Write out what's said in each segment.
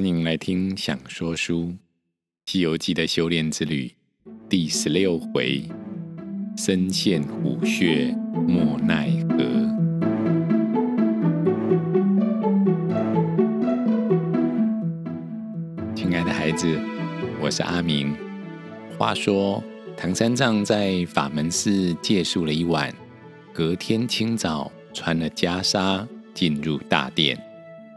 欢迎来听《想说书》《西游记》的修炼之旅第十六回：身陷虎穴莫奈何。亲爱的孩子，我是阿明。话说，唐三藏在法门寺借宿了一晚，隔天清早穿了袈裟进入大殿。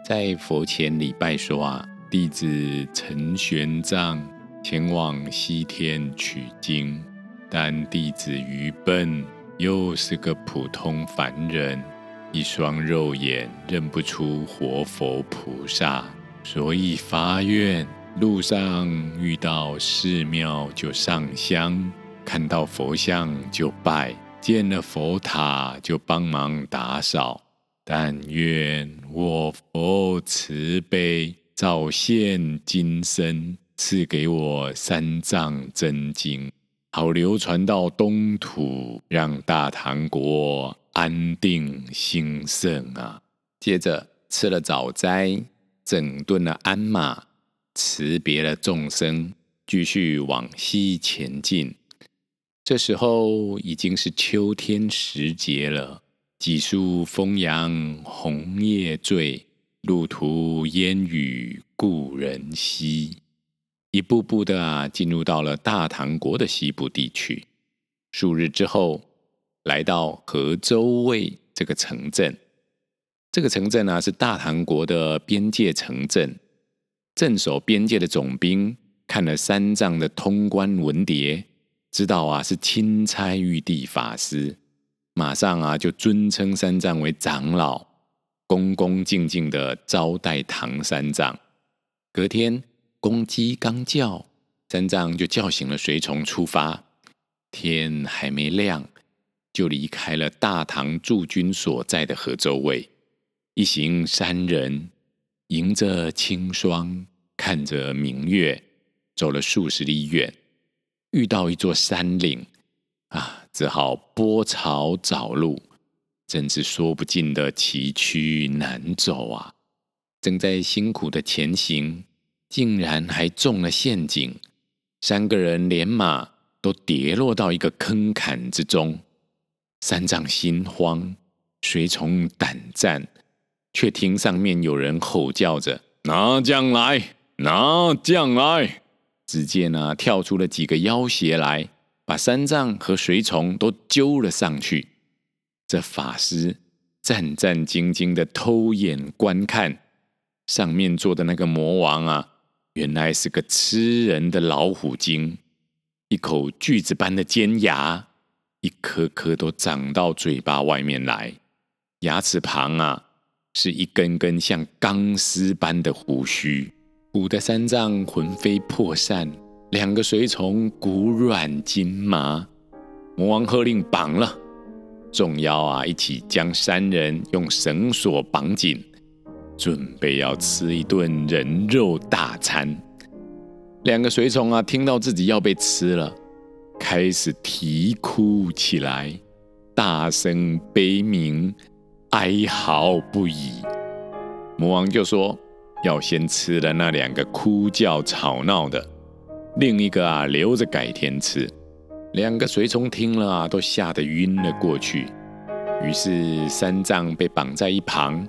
在佛前礼拜说啊，弟子陈玄奘前往西天取经，但弟子愚笨，又是个普通凡人，一双肉眼认不出活佛菩萨，所以发愿，路上遇到寺庙就上香，看到佛像就拜，见了佛塔就帮忙打扫。但愿我佛慈悲，早现金身，赐给我三藏真经，好流传到东土，让大唐国安定兴盛啊！接着吃了早斋，整顿了鞍马，辞别了众生，继续往西前进。这时候已经是秋天时节了。几树风扬红叶醉，路途烟雨故人稀。一步步的啊，进入到了大唐国的西部地区。数日之后，来到河州卫这个城镇。这个城镇呢、啊，是大唐国的边界城镇。镇守边界的总兵看了三藏的通关文牒，知道啊是钦差玉帝法师。马上啊，就尊称三藏为长老，恭恭敬敬的招待唐三藏。隔天，公鸡刚叫，三藏就叫醒了随从出发。天还没亮，就离开了大唐驻军所在的河州卫。一行三人迎着清霜，看着明月，走了数十里远，遇到一座山岭。啊，只好拨草找路，真是说不尽的崎岖难走啊！正在辛苦的前行，竟然还中了陷阱，三个人连马都跌落到一个坑坎之中。三藏心慌，随从胆战，却听上面有人吼叫着：“拿将来，拿将来！”只见呢，跳出了几个妖邪来。把三藏和随从都揪了上去。这法师战战兢兢的偷眼观看，上面坐的那个魔王啊，原来是个吃人的老虎精，一口锯子般的尖牙，一颗颗都长到嘴巴外面来，牙齿旁啊，是一根根像钢丝般的胡须，唬得三藏魂飞魄散。两个随从骨软筋麻，魔王喝令绑了，众妖啊一起将三人用绳索绑紧，准备要吃一顿人肉大餐。两个随从啊听到自己要被吃了，开始啼哭起来，大声悲鸣，哀嚎不已。魔王就说要先吃了那两个哭叫吵闹的。另一个啊，留着改天吃。两个随从听了啊，都吓得晕了过去。于是三藏被绑在一旁，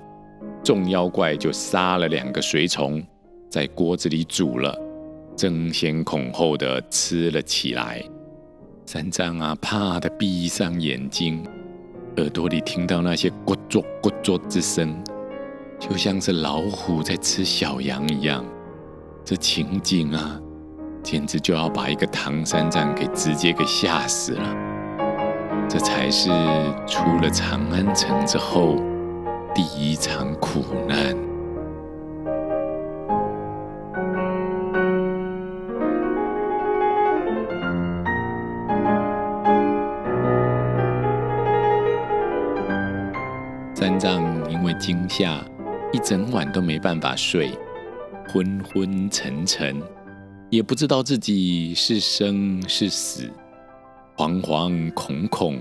众妖怪就杀了两个随从，在锅子里煮了，争先恐后的吃了起来。三藏啊，怕的闭上眼睛，耳朵里听到那些咕啾咕啾之声，就像是老虎在吃小羊一样。这情景啊！简直就要把一个唐三藏给直接给吓死了，这才是出了长安城之后第一场苦难。三藏因为惊吓，一整晚都没办法睡，昏昏沉沉。也不知道自己是生是死，惶惶恐恐。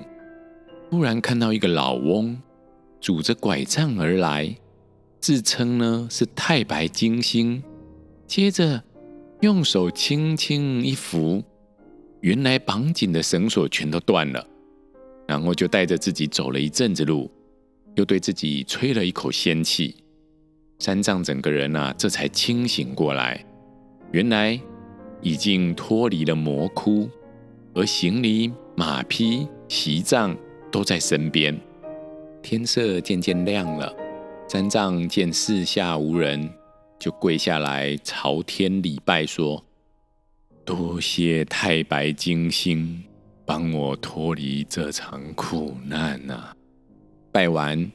突然看到一个老翁，拄着拐杖而来，自称呢是太白金星，接着用手轻轻一扶，原来绑紧的绳索全都断了，然后就带着自己走了一阵子路，又对自己吹了一口仙气。三藏整个人啊，这才清醒过来，原来已经脱离了魔窟，而行李、马匹、席帐都在身边。天色渐渐亮了，三藏见四下无人，就跪下来朝天礼拜说：“多谢太白金星，帮我脱离这场苦难啊！”拜完，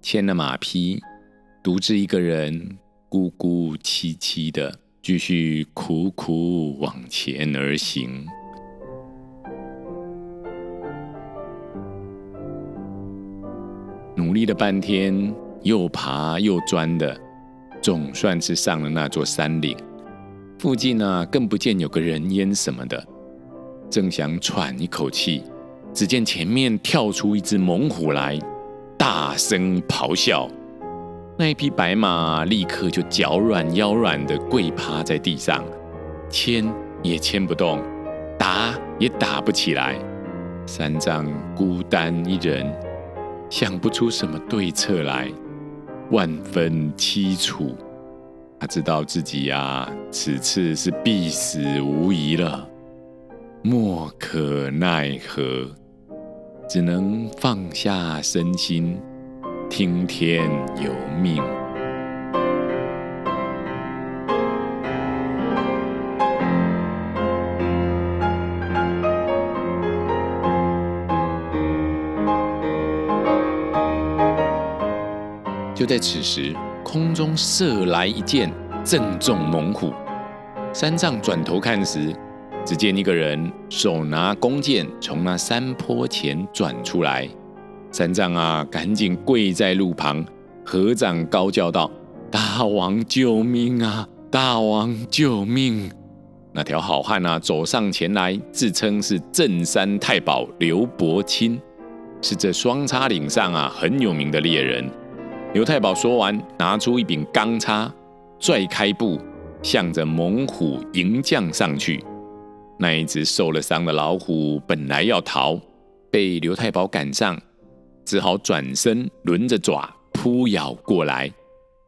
牵了马匹。独自一个人，孤孤凄凄的，继续苦苦往前而行。努力了半天，又爬又钻的，总算是上了那座山岭。附近呢、更不见有个人烟什么的。正想喘一口气，只见前面跳出一只猛虎来，大声咆哮。那一匹白马立刻就脚软腰软的跪趴在地上，牵也牵不动，打也打不起来。三藏孤单一人，想不出什么对策来，万分凄楚。他知道自己呀、此次是必死无疑了，莫可奈何，只能放下身心。听天由命，就在此时，空中射来一箭，正中猛虎。三藏转头看时，只见一个人手拿弓箭，从那山坡前转出来。三藏啊，赶紧跪在路旁，合掌高叫道：“大王救命啊！大王救命！”那条好汉啊，走上前来，自称是镇山太保刘伯钦，是这双叉岭上啊很有名的猎人。刘太保说完，拿出一柄钢叉，拽开步，向着猛虎迎将上去。那一只受了伤的老虎本来要逃，被刘太保赶上。只好转身，轮着爪扑咬过来。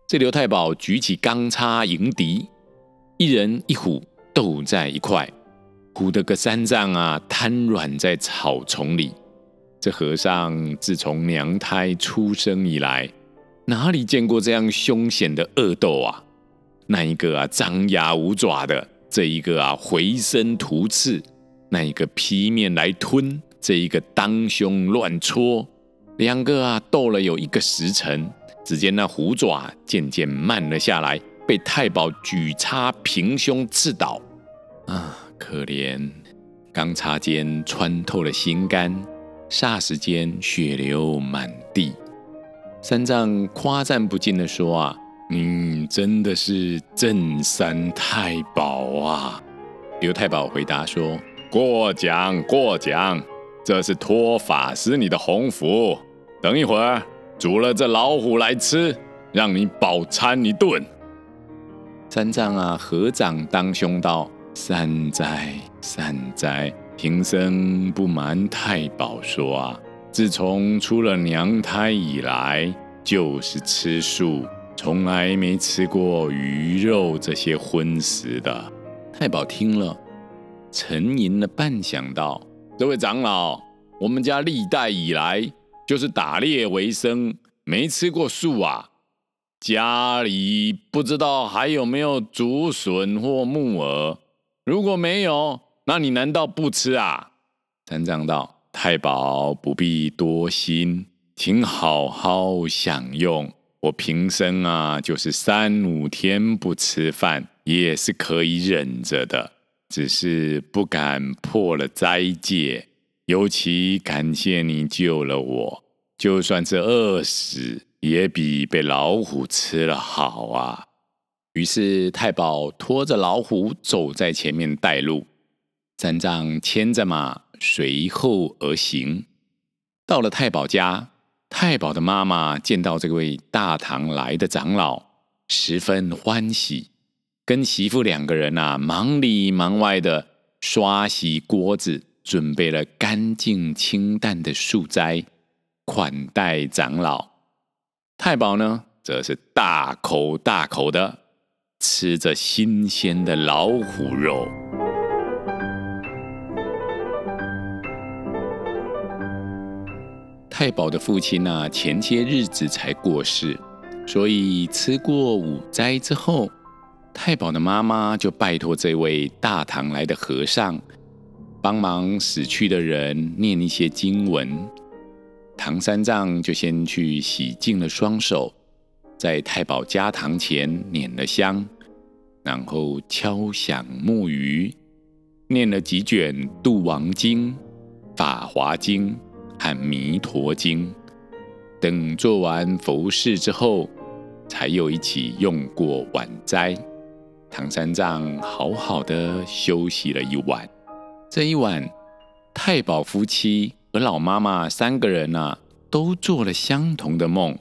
这刘太保举起钢叉迎敌，一人一虎斗在一块，唬得个三藏啊瘫软在草丛里。这和尚自从娘胎出生以来，哪里见过这样凶险的恶斗啊？那一个啊张牙舞爪的，这一个啊回身突刺，那一个劈面来吞，这一个当胸乱戳。两个啊斗了有一个时辰，只见那虎爪渐渐慢了下来，被太保举叉平胸刺倒。啊，可怜！钢叉尖穿透了心肝，霎时间血流满地。三藏夸赞不尽地说：“啊，你真的是镇山太保啊！”刘太保回答说：“过奖过奖，这是托法师你的鸿福。”等一会儿，煮了这老虎来吃，让你饱餐一顿。三藏啊，合掌当胸道：“善哉善哉，贫僧不瞒太保说啊，自从出了娘胎以来，就是吃素，从来没吃过鱼肉这些荤食的。”太保听了，沉吟了半晌，道：“这位长老，我们家历代以来……”就是打猎为生，没吃过素啊。家里不知道还有没有竹笋或木耳。如果没有，那你难道不吃啊？三藏道：“太保不必多心，请好好享用。我平生啊，就是三五天不吃饭，也是可以忍着的，只是不敢破了斋戒。”尤其感谢你救了我，就算是饿死，也比被老虎吃了好啊！于是太保拖着老虎走在前面带路，三藏牵着马随后而行。到了太保家，太保的妈妈见到这位大唐来的长老，十分欢喜，跟媳妇两个人啊，忙里忙外的刷洗锅子，准备了干净清淡的素斋，款待长老。太保呢，则是大口大口的吃着新鲜的老虎肉。太保的父亲呢、前些日子才过世，所以吃过午斋之后，太保的妈妈就拜托这位大唐来的和尚，帮忙死去的人念一些经文。唐三藏就先去洗净了双手，在太保家堂前拈了香，然后敲响木鱼，念了几卷《度王经》《法华经》。和《弥陀经》等做完佛事之后，才又一起用过晚斋。唐三藏好好的休息了一晚。这一晚，太保夫妻和老妈妈三个人啊，都做了相同的梦，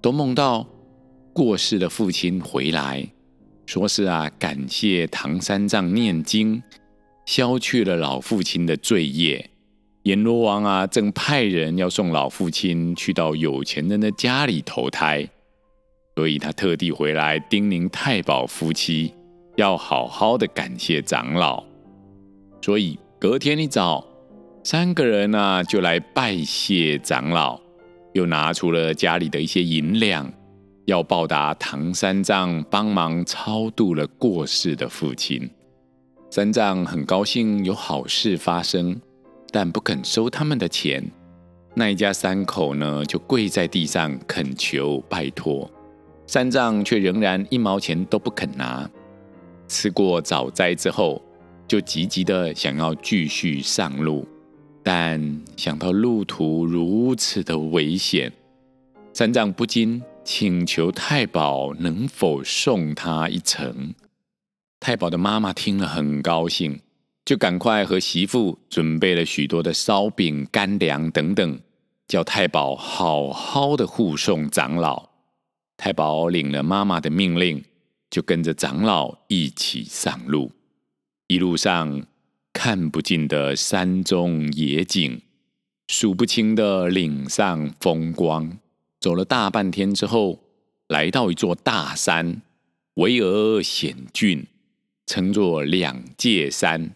都梦到过世的父亲回来，说是啊，感谢唐三藏念经，消去了老父亲的罪业。阎罗王啊，正派人要送老父亲去到有钱人的家里投胎，所以他特地回来叮咛太保夫妻要好好的感谢长老。所以隔天一早，三个人呢、就来拜谢长老，又拿出了家里的一些银两，要报答唐三藏帮忙超度了过世的父亲。三藏很高兴有好事发生。但不肯收他们的钱，那一家三口呢，就跪在地上恳求拜托，三藏却仍然一毛钱都不肯拿。吃过早斋之后，就急急的想要继续上路，但想到路途如此的危险，三藏不禁请求太保能否送他一程。太保的妈妈听了很高兴。就赶快和媳妇准备了许多的烧饼、干粮等等，叫太保好好的护送长老。太保领了妈妈的命令，就跟着长老一起上路。一路上看不尽的山中野景，数不清的岭上风光。走了大半天之后，来到一座大山，巍峨险峻，称作两界山。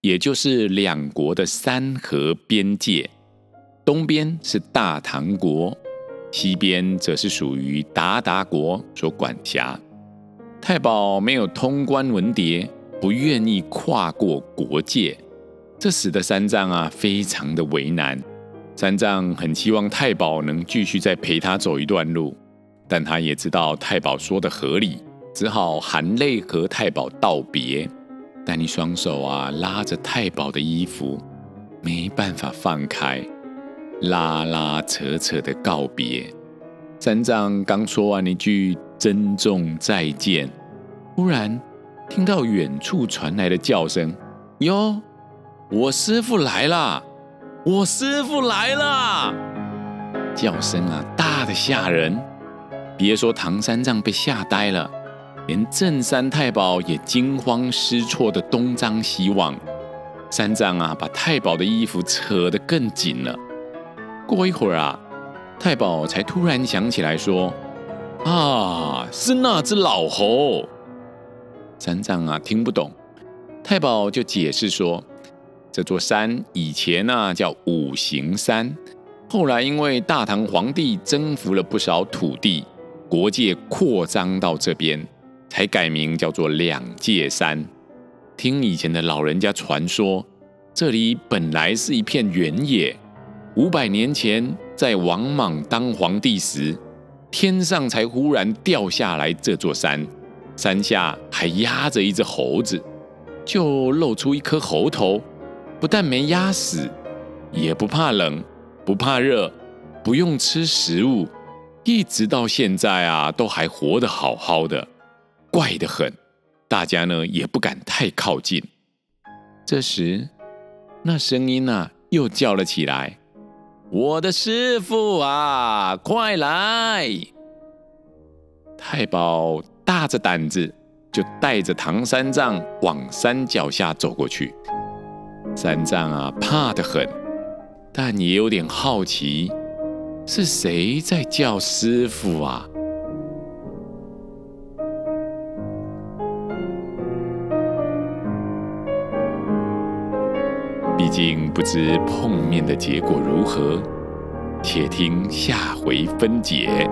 也就是两国的山河边界，东边是大唐国，西边则是属于韃靼国所管辖。太保没有通关文牒，不愿意跨过国界，这使得三藏啊非常的为难。三藏很希望太保能继续再陪他走一段路，但他也知道太保说的合理，只好含泪和太保道别。但你双手啊拉着太保的衣服，没办法放开，拉拉扯扯的告别。三藏刚说完一句珍重再见，忽然听到远处传来的叫声：“哟，我师傅来了！我师傅来了！”叫声啊大得吓人，别说唐三藏被吓呆了。连镇山太保也惊慌失措的东张西望，三藏啊，把太保的衣服扯得更紧了。过一会儿啊，太保才突然想起来说：“啊，是那只老猴。”三藏啊，听不懂，太保就解释说：“这座山以前呢、叫五行山，后来因为大唐皇帝征服了不少土地，国界扩张到这边。”才改名叫做两界山。听以前的老人家传说，这里本来是一片原野。五百年前，在王莽当皇帝时，天上才忽然掉下来这座山，山下还压着一只猴子，就露出一颗猴头。不但没压死，也不怕冷，不怕热，不用吃食物，一直到现在啊，都还活得好好的。怪得很，大家呢也不敢太靠近。这时，那声音呢又叫了起来：“我的师傅啊，快来！”太保大着胆子就带着唐三藏往山脚下走过去。三藏啊，怕得很，但也有点好奇，是谁在叫师傅啊？竟不知碰面的结果如何？且听下回分解。